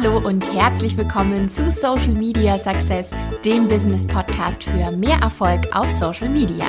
Hallo und herzlich willkommen zu Social Media Success, dem Business Podcast für mehr Erfolg auf Social Media.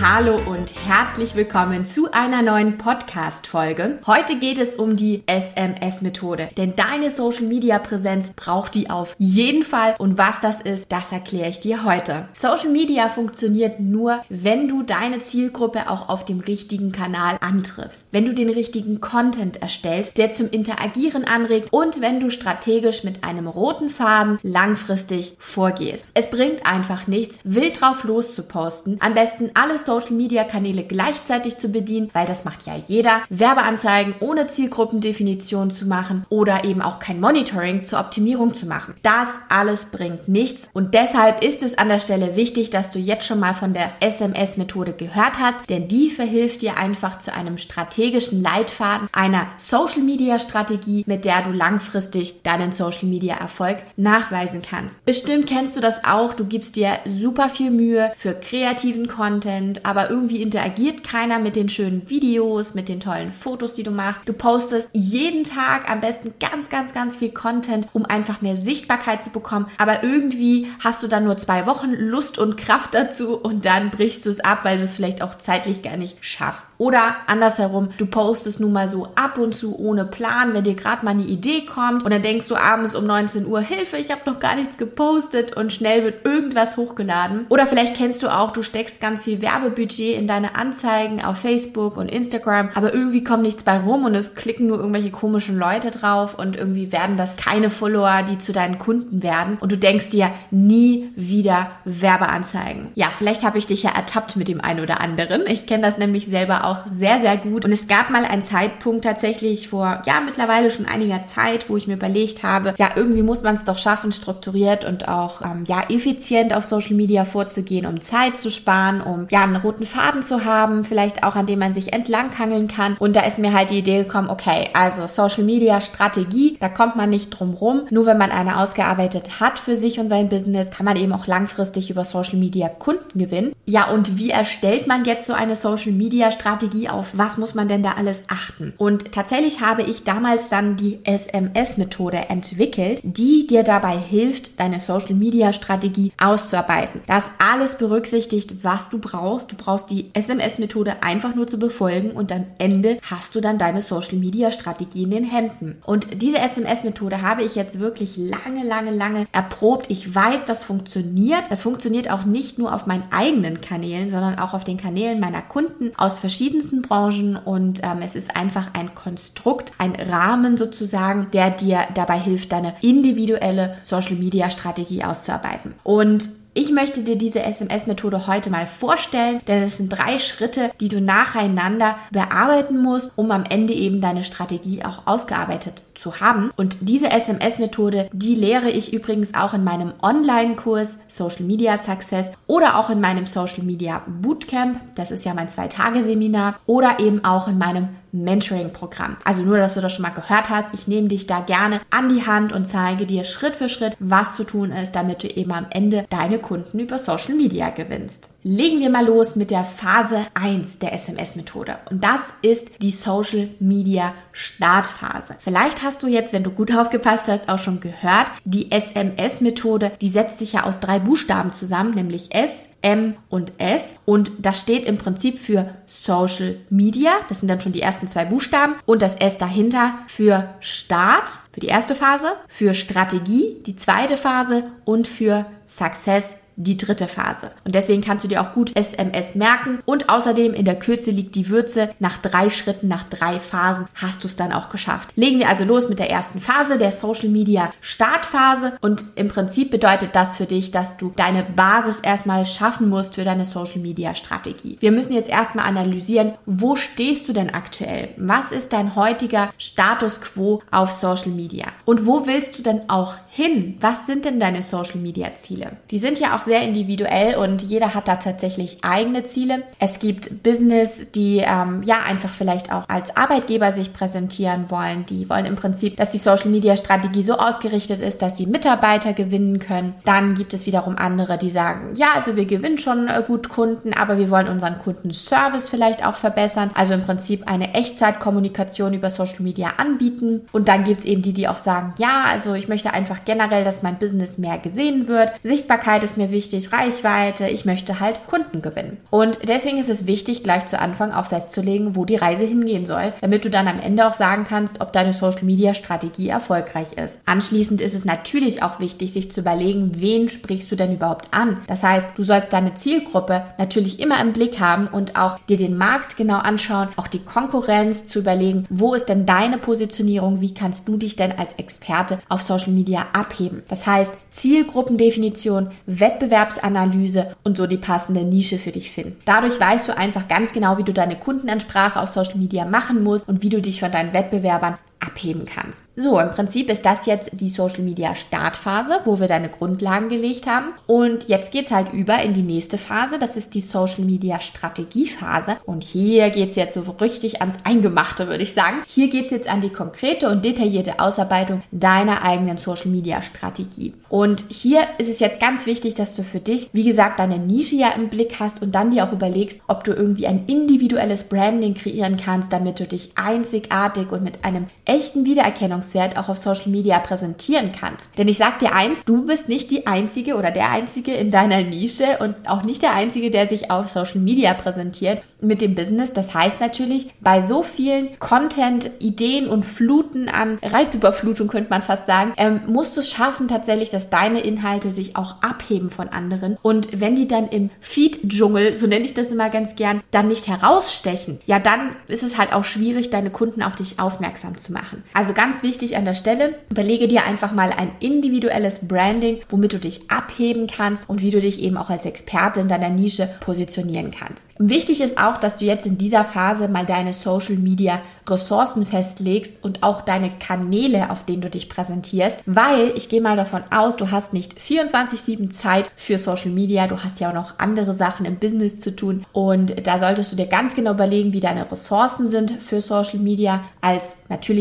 Hallo und herzlich willkommen zu einer neuen Podcast-Folge. Heute geht es um die SMS-Methode, denn deine Social-Media-Präsenz braucht die auf jeden Fall und was das ist, das erkläre ich dir heute. Social Media funktioniert nur, wenn du deine Zielgruppe auch auf dem richtigen Kanal antriffst, wenn du den richtigen Content erstellst, der zum Interagieren anregt und wenn du strategisch mit einem roten Faden langfristig vorgehst. Es bringt einfach nichts, wild drauf loszuposten, am besten alles Social Media Kanäle gleichzeitig zu bedienen, weil das macht ja jeder. Werbeanzeigen ohne Zielgruppendefinition zu machen oder eben auch kein Monitoring zur Optimierung zu machen. Das alles bringt nichts und deshalb ist es an der Stelle wichtig, dass du jetzt schon mal von der SMS-Methode gehört hast, denn die verhilft dir einfach zu einem strategischen Leitfaden einer Social Media Strategie, mit der du langfristig deinen Social Media Erfolg nachweisen kannst. Bestimmt kennst du das auch, du gibst dir super viel Mühe für kreativen Content, aber irgendwie interagiert keiner mit den schönen Videos, mit den tollen Fotos, die du machst. Du postest jeden Tag am besten ganz, ganz, ganz viel Content, um einfach mehr Sichtbarkeit zu bekommen. Aber irgendwie hast du dann nur zwei Wochen Lust und Kraft dazu und dann brichst du es ab, weil du es vielleicht auch zeitlich gar nicht schaffst. Oder andersherum, du postest nun mal so ab und zu ohne Plan, wenn dir gerade mal eine Idee kommt und dann denkst du abends um 19 Uhr, Hilfe, ich habe noch gar nichts gepostet und schnell wird irgendwas hochgeladen. Oder vielleicht kennst du auch, du steckst ganz viel Werbe Werbebudget in deine Anzeigen auf Facebook und Instagram, aber irgendwie kommt nichts bei rum und es klicken nur irgendwelche komischen Leute drauf und irgendwie werden das keine Follower, die zu deinen Kunden werden und du denkst dir nie wieder Werbeanzeigen. Ja, vielleicht habe ich dich ja ertappt mit dem einen oder anderen. Ich kenne das nämlich selber auch sehr, sehr gut und es gab mal einen Zeitpunkt tatsächlich vor, ja, mittlerweile schon einiger Zeit, wo ich mir überlegt habe, ja, irgendwie muss man es doch schaffen, strukturiert und auch, ähm, ja, effizient auf Social Media vorzugehen, um Zeit zu sparen, um, ja, einen roten Faden zu haben, vielleicht auch an dem man sich entlanghangeln kann. Und da ist mir halt die Idee gekommen, okay, also Social Media Strategie, da kommt man nicht drum rum. Nur wenn man eine ausgearbeitet hat für sich und sein Business, kann man eben auch langfristig über Social Media Kunden gewinnen. Ja, und wie erstellt man jetzt so eine Social Media Strategie auf? Was muss man denn da alles achten? Und tatsächlich habe ich damals dann die SMS-Methode entwickelt, die dir dabei hilft, deine Social Media Strategie auszuarbeiten. Das alles berücksichtigt, was du brauchst Du brauchst die SMS-Methode einfach nur zu befolgen und am Ende hast du dann deine Social-Media-Strategie in den Händen. Und diese SMS-Methode habe ich jetzt wirklich lange, lange, lange erprobt. Ich weiß, das funktioniert. Das funktioniert auch nicht nur auf meinen eigenen Kanälen, sondern auch auf den Kanälen meiner Kunden aus verschiedensten Branchen und ähm, es ist einfach ein Konstrukt, ein Rahmen sozusagen, der dir dabei hilft, deine individuelle Social-Media-Strategie auszuarbeiten. Und ich möchte dir diese SMS-Methode heute mal vorstellen, denn es sind drei Schritte, die du nacheinander bearbeiten musst, um am Ende eben deine Strategie auch ausgearbeitet zu haben. Und diese SMS-Methode, die lehre ich übrigens auch in meinem Online-Kurs Social Media Success oder auch in meinem Social Media Bootcamp. Das ist ja mein Zwei-Tage-Seminar oder eben auch in meinem Mentoring-Programm. Also nur, dass du das schon mal gehört hast. Ich nehme dich da gerne an die Hand und zeige dir Schritt für Schritt, was zu tun ist, damit du eben am Ende deine Kunden über Social Media gewinnst. Legen wir mal los mit der Phase 1 der SMS-Methode. Und das ist die Social Media Startphase. Vielleicht hast du jetzt, wenn du gut aufgepasst hast, auch schon gehört, die SMS-Methode, die setzt sich ja aus drei Buchstaben zusammen, nämlich S, M und S. Und das steht im Prinzip für Social Media. Das sind dann schon die ersten zwei Buchstaben. Und das S dahinter für Start, für die erste Phase, für Strategie, die zweite Phase und für Success, die dritte Phase. Und deswegen kannst du dir auch gut SMS merken. Und außerdem in der Kürze liegt die Würze. Nach drei Schritten, nach drei Phasen hast du es dann auch geschafft. Legen wir also los mit der ersten Phase, der Social Media Startphase. Und im Prinzip bedeutet das für dich, dass du deine Basis erstmal schaffen musst für deine Social Media Strategie. Wir müssen jetzt erstmal analysieren, wo stehst du denn aktuell? Was ist dein heutiger Status quo auf Social Media? Und wo willst du denn auch hin? Was sind denn deine Social Media Ziele? Die sind ja auch sehr individuell und jeder hat da tatsächlich eigene Ziele. Es gibt Business, die ähm, ja einfach vielleicht auch als Arbeitgeber sich präsentieren wollen. Die wollen im Prinzip, dass die Social Media Strategie so ausgerichtet ist, dass sie Mitarbeiter gewinnen können. Dann gibt es wiederum andere, die sagen, ja, also wir gewinnen schon äh, gut Kunden, aber wir wollen unseren Kundenservice vielleicht auch verbessern. Also im Prinzip eine Echtzeitkommunikation über Social Media anbieten. Und dann gibt es eben die, die auch sagen, ja, also ich möchte einfach generell, dass mein Business mehr gesehen wird. Sichtbarkeit ist mir wichtig, Reichweite. Ich möchte halt Kunden gewinnen. Und deswegen ist es wichtig, gleich zu Anfang auch festzulegen, wo die Reise hingehen soll, damit du dann am Ende auch sagen kannst, ob deine Social Media Strategie erfolgreich ist. Anschließend ist es natürlich auch wichtig, sich zu überlegen, wen sprichst du denn überhaupt an? Das heißt, du sollst deine Zielgruppe natürlich immer im Blick haben und auch dir den Markt genau anschauen, auch die Konkurrenz zu überlegen, wo ist denn deine Positionierung, wie kannst du dich denn als Experte auf Social Media abheben. Das heißt, Zielgruppendefinition, Wettbewerbsanalyse und so die passende Nische für dich finden. Dadurch weißt du einfach ganz genau, wie du deine Kundenansprache auf Social Media machen musst und wie du dich von deinen Wettbewerbern abheben kannst. So, im Prinzip ist das jetzt die Social Media Startphase, wo wir deine Grundlagen gelegt haben. Und jetzt geht es halt über in die nächste Phase, das ist die Social Media Strategiephase. Und hier geht es jetzt so richtig ans Eingemachte, würde ich sagen. Hier geht es jetzt an die konkrete und detaillierte Ausarbeitung deiner eigenen Social Media Strategie. Und hier ist es jetzt ganz wichtig, dass du für dich, wie gesagt, deine Nische ja im Blick hast und dann dir auch überlegst, ob du irgendwie ein individuelles Branding kreieren kannst, damit du dich einzigartig und mit einem echten Wiedererkennungswert auch auf Social Media präsentieren kannst. Denn ich sag dir eins, du bist nicht die einzige oder der einzige in deiner Nische und auch nicht der einzige, der sich auf Social Media präsentiert mit dem Business. Das heißt natürlich, bei so vielen Content, Ideen und Fluten an Reizüberflutung könnte man fast sagen, ähm, musst du es schaffen tatsächlich, dass deine Inhalte sich auch abheben von anderen. Und wenn die dann im Feed-Dschungel, so nenne ich das immer ganz gern, dann nicht herausstechen, ja, dann ist es halt auch schwierig, deine Kunden auf dich aufmerksam zu machen machen. Also ganz wichtig an der Stelle, überlege dir einfach mal ein individuelles Branding, womit du dich abheben kannst und wie du dich eben auch als Experte in deiner Nische positionieren kannst. Wichtig ist auch, dass du jetzt in dieser Phase mal deine Social Media Ressourcen festlegst und auch deine Kanäle, auf denen du dich präsentierst, weil ich gehe mal davon aus, du hast nicht 24/7 Zeit für Social Media, du hast ja auch noch andere Sachen im Business zu tun und da solltest du dir ganz genau überlegen, wie deine Ressourcen sind für Social Media als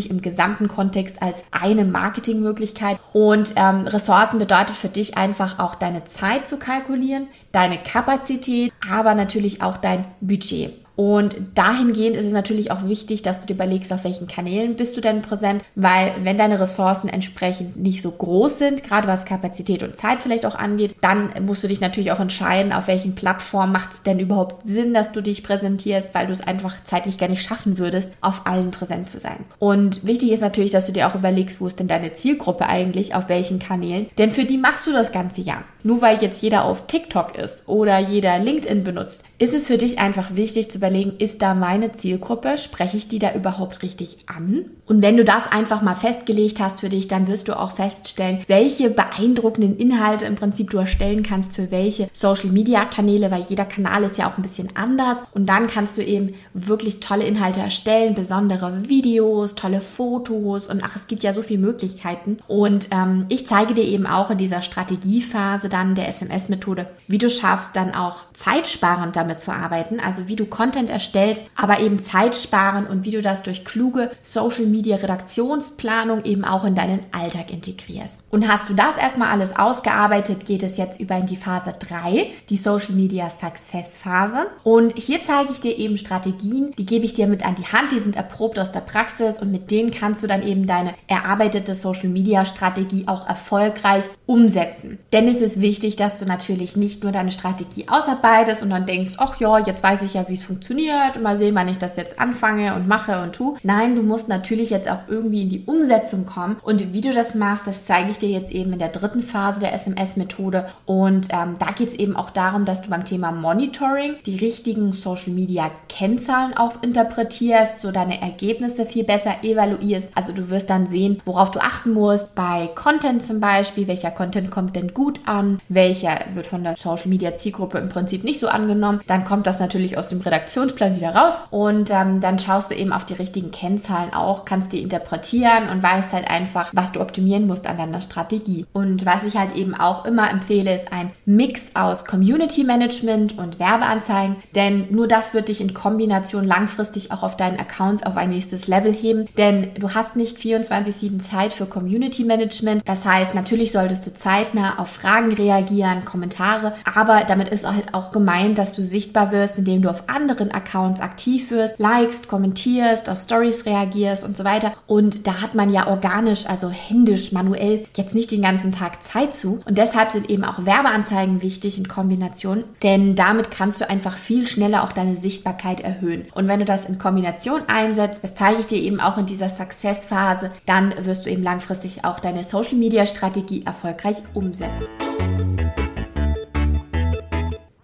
natürlich im gesamten Kontext als eine Marketingmöglichkeit und ähm, Ressourcen bedeutet für dich einfach auch deine Zeit zu kalkulieren, deine Kapazität, aber natürlich auch dein Budget. Und dahingehend ist es natürlich auch wichtig, dass du dir überlegst, auf welchen Kanälen bist du denn präsent, weil wenn deine Ressourcen entsprechend nicht so groß sind, gerade was Kapazität und Zeit vielleicht auch angeht, dann musst du dich natürlich auch entscheiden, auf welchen Plattformen macht es denn überhaupt Sinn, dass du dich präsentierst, weil du es einfach zeitlich gar nicht schaffen würdest, auf allen präsent zu sein. Und wichtig ist natürlich, dass du dir auch überlegst, wo ist denn deine Zielgruppe eigentlich, auf welchen Kanälen, denn für die machst du das ganze Jahr. Nur weil jetzt jeder auf TikTok ist oder jeder LinkedIn benutzt, ist es für dich einfach wichtig zu überlegen, ist da meine Zielgruppe? Spreche ich die da überhaupt richtig an? Und wenn du das einfach mal festgelegt hast für dich, dann wirst du auch feststellen, welche beeindruckenden Inhalte im Prinzip du erstellen kannst für welche Social Media Kanäle, weil jeder Kanal ist ja auch ein bisschen anders. Und dann kannst du eben wirklich tolle Inhalte erstellen, besondere Videos, tolle Fotos und ach, es gibt ja so viele Möglichkeiten. Und ähm, ich zeige dir eben auch in dieser Strategiephase dann der SMS-Methode, wie du schaffst, dann auch zeitsparend damit zu arbeiten, also wie du Content erstellst, aber eben zeitsparen und wie du das durch kluge Social Media Redaktionsplanung eben auch in deinen Alltag integrierst. Und hast du das erstmal alles ausgearbeitet, geht es jetzt über in die Phase 3, die Social Media Success Phase. Und hier zeige ich dir eben Strategien, die gebe ich dir mit an die Hand, die sind erprobt aus der Praxis und mit denen kannst du dann eben deine erarbeitete Social Media Strategie auch erfolgreich umsetzen. Denn es ist wichtig, dass du natürlich nicht nur deine Strategie ausarbeitest und dann denkst, ach ja, jetzt weiß ich ja, wie es funktioniert, mal sehen, wann ich das jetzt anfange und mache und tu. Nein, du musst natürlich jetzt auch irgendwie in die Umsetzung kommen und wie du das machst, das zeige ich dir jetzt eben in der dritten Phase der SMS-Methode und ähm, da geht es eben auch darum, dass du beim Thema Monitoring die richtigen Social Media Kennzahlen auch interpretierst, so deine Ergebnisse viel besser evaluierst. Also du wirst dann sehen, worauf du achten musst bei Content zum Beispiel, welcher Content kommt denn gut an, welcher wird von der Social Media Zielgruppe im Prinzip nicht so angenommen. Dann kommt das natürlich aus dem Redaktionsplan wieder raus und ähm, dann schaust du eben auf die richtigen Kennzahlen auch, kannst die interpretieren und weißt halt einfach, was du optimieren musst an deiner Strategie. Und was ich halt eben auch immer empfehle, ist ein Mix aus Community Management und Werbeanzeigen, denn nur das wird dich in Kombination langfristig auch auf deinen Accounts auf ein nächstes Level heben, denn du hast nicht 24/7 Zeit für Community Management. Das heißt, natürlich solltest du zeitnah auf Fragen reagieren, Kommentare, aber damit ist halt auch gemeint, dass du sichtbar wirst, indem du auf anderen Accounts aktiv wirst, likest, kommentierst, auf Stories reagierst und so weiter. Und da hat man ja organisch, also händisch, manuell jetzt nicht den ganzen Tag Zeit zu. Und deshalb sind eben auch Werbeanzeigen wichtig in Kombination, denn damit kannst du einfach viel schneller auch deine Sichtbarkeit erhöhen. Und wenn du das in Kombination einsetzt, das zeige ich dir eben auch in dieser Success-Phase, dann wirst du eben langfristig auch deine Social-Media-Strategie erfolgreich umsetzen.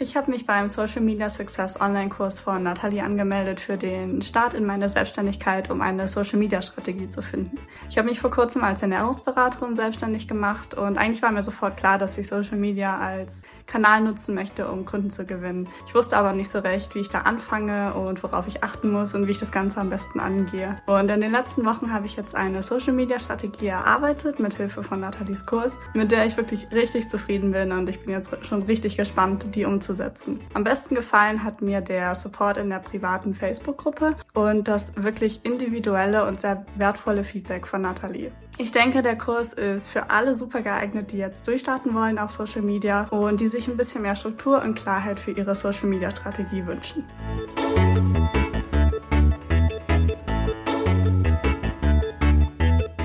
Ich habe mich beim Social Media Success Online-Kurs von Nathalie angemeldet für den Start in meine Selbstständigkeit, um eine Social Media Strategie zu finden. Ich habe mich vor kurzem als Ernährungsberaterin selbstständig gemacht und eigentlich war mir sofort klar, dass ich Social Media als Kanal nutzen möchte, um Kunden zu gewinnen. Ich wusste aber nicht so recht, wie ich da anfange und worauf ich achten muss und wie ich das Ganze am besten angehe. Und in den letzten Wochen habe ich jetzt eine Social Media Strategie erarbeitet mit Hilfe von Nathalies Kurs, mit der ich wirklich richtig zufrieden bin und ich bin jetzt schon richtig gespannt, die umzusetzen. Am besten gefallen hat mir der Support in der privaten Facebook-Gruppe und das wirklich individuelle und sehr wertvolle Feedback von Nathalie. Ich denke, der Kurs ist für alle super geeignet, die jetzt durchstarten wollen auf Social Media und die sich ein bisschen mehr Struktur und Klarheit für ihre Social Media Strategie wünschen.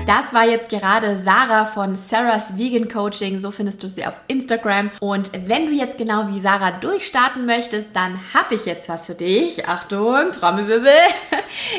Das war jetzt gerade Sarah von Sarah's Vegan Coaching. So findest du sie auf Instagram. Und wenn du jetzt genau wie Sarah durchstarten möchtest, dann habe ich jetzt was für dich. Achtung, Trommelwirbel.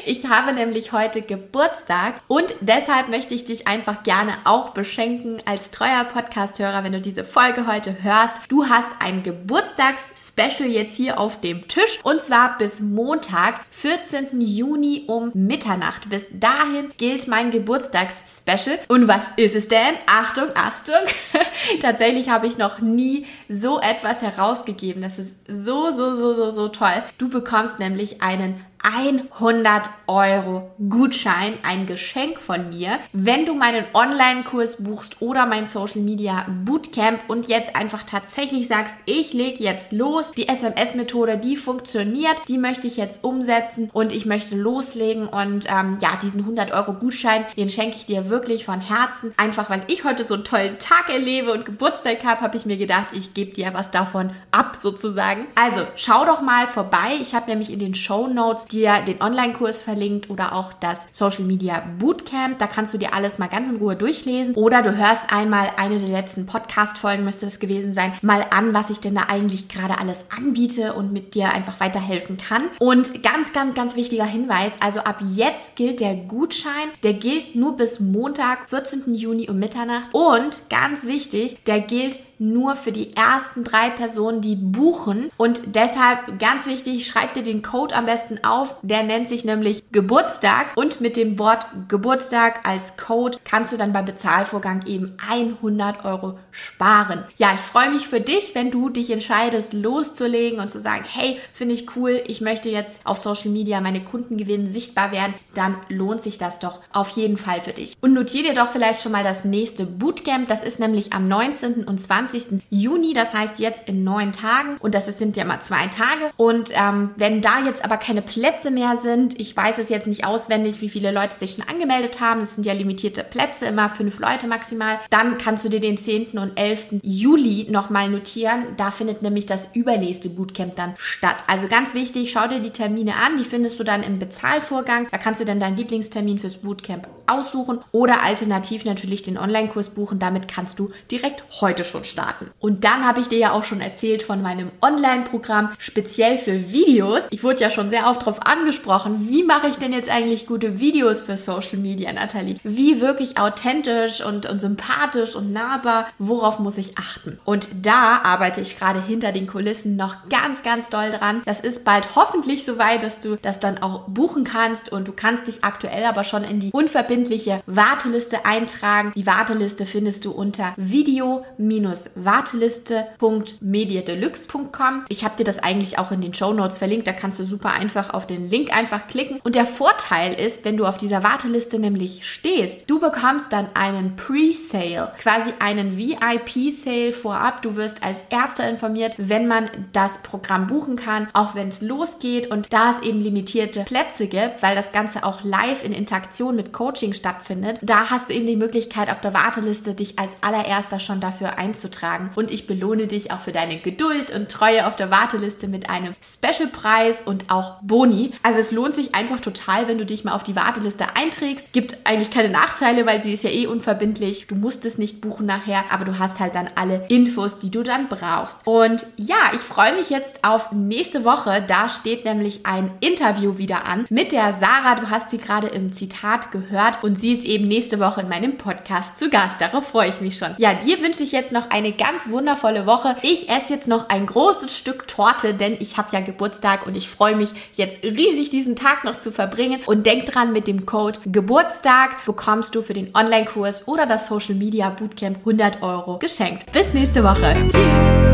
Ich habe nämlich heute Geburtstag und deshalb möchte ich dich einfach gerne auch beschenken als treuer Podcast-Hörer, wenn du diese Folge heute hörst. Du hast ein Geburtstags-Special jetzt hier auf dem Tisch und zwar bis Montag, 14. Juni um Mitternacht. Bis dahin gilt mein Geburtstags Special. Und was ist es denn? Achtung, Achtung. Tatsächlich habe ich noch nie so etwas herausgegeben. Das ist so, so, so, so, so toll. Du bekommst nämlich einen 100 Euro Gutschein, ein Geschenk von mir, wenn du meinen Online-Kurs buchst oder mein Social Media Bootcamp und jetzt einfach tatsächlich sagst, ich lege jetzt los, die SMS-Methode, die funktioniert, die möchte ich jetzt umsetzen und ich möchte loslegen und ähm, ja, diesen 100 Euro Gutschein, den schenke ich dir wirklich von Herzen. Einfach weil ich heute so einen tollen Tag erlebe und Geburtstag habe, habe ich mir gedacht, ich gebe dir was davon ab sozusagen. Also schau doch mal vorbei. Ich habe nämlich in den Show Notes dir den Online-Kurs verlinkt oder auch das Social Media Bootcamp. Da kannst du dir alles mal ganz in Ruhe durchlesen. Oder du hörst einmal eine der letzten Podcast-Folgen, müsste es gewesen sein, mal an, was ich denn da eigentlich gerade alles anbiete und mit dir einfach weiterhelfen kann. Und ganz, ganz, ganz wichtiger Hinweis, also ab jetzt gilt der Gutschein, der gilt nur bis Montag, 14. Juni um Mitternacht. Und ganz wichtig, der gilt nur für die ersten drei Personen, die buchen. Und deshalb ganz wichtig, schreib dir den Code am besten auf. Der nennt sich nämlich Geburtstag. Und mit dem Wort Geburtstag als Code kannst du dann beim Bezahlvorgang eben 100 Euro sparen. Ja, ich freue mich für dich, wenn du dich entscheidest, loszulegen und zu sagen, hey, finde ich cool, ich möchte jetzt auf Social Media meine Kunden gewinnen, sichtbar werden, dann lohnt sich das doch auf jeden Fall für dich. Und notiere dir doch vielleicht schon mal das nächste Bootcamp. Das ist nämlich am 19. und 20. 20. Juni, das heißt jetzt in neun Tagen. Und das sind ja mal zwei Tage. Und ähm, wenn da jetzt aber keine Plätze mehr sind, ich weiß es jetzt nicht auswendig, wie viele Leute sich schon angemeldet haben, es sind ja limitierte Plätze, immer fünf Leute maximal, dann kannst du dir den 10. und 11. Juli nochmal notieren. Da findet nämlich das übernächste Bootcamp dann statt. Also ganz wichtig, schau dir die Termine an, die findest du dann im Bezahlvorgang. Da kannst du dann deinen Lieblingstermin fürs Bootcamp aussuchen oder alternativ natürlich den Online-Kurs buchen. Damit kannst du direkt heute schon starten starten. Und dann habe ich dir ja auch schon erzählt von meinem Online-Programm speziell für Videos. Ich wurde ja schon sehr oft darauf angesprochen, wie mache ich denn jetzt eigentlich gute Videos für Social Media, Nathalie? Wie wirklich authentisch und, und sympathisch und nahbar? Worauf muss ich achten? Und da arbeite ich gerade hinter den Kulissen noch ganz, ganz doll dran. Das ist bald hoffentlich so weit, dass du das dann auch buchen kannst und du kannst dich aktuell aber schon in die unverbindliche Warteliste eintragen. Die Warteliste findest du unter video-warteliste.mediadeluxe.com. Ich habe dir das eigentlich auch in den Show Notes verlinkt. Da kannst du super einfach auf den Link einfach klicken. Und der Vorteil ist, wenn du auf dieser Warteliste nämlich stehst, du bekommst dann einen Pre-Sale, quasi einen VIP-Sale vorab. Du wirst als erster informiert, wenn man das Programm buchen kann, auch wenn es losgeht. Und da es eben limitierte Plätze gibt, weil das Ganze auch live in Interaktion mit Coaching stattfindet, da hast du eben die Möglichkeit auf der Warteliste dich als allererster schon dafür einzutragen. Und ich belohne dich auch für deine Geduld und Treue auf der Warteliste mit einem Special-Preis und auch Boni. Also es lohnt sich einfach total, wenn du dich mal auf die Warteliste einträgst. Gibt eigentlich keine Nachteile, weil sie ist ja eh unverbindlich. Du musst es nicht buchen nachher, aber du hast halt dann alle Infos, die du dann brauchst. Und ja, ich freue mich jetzt auf nächste Woche. Da steht nämlich ein Interview wieder an mit der Sarah. Du hast sie gerade im Zitat gehört und sie ist eben nächste Woche in meinem Podcast zu Gast. Darauf freue ich mich schon. Ja, dir wünsche ich jetzt noch eine ganz wundervolle Woche. Ich esse jetzt noch ein großes Stück Torte, denn ich habe ja Geburtstag und ich freue mich jetzt riesig diesen Tag noch zu verbringen. Und denk dran, mit dem Code Geburtstag bekommst du für den Online-Kurs oder das Social Media Bootcamp 100 Euro geschenkt. Bis nächste Woche. Tschüss.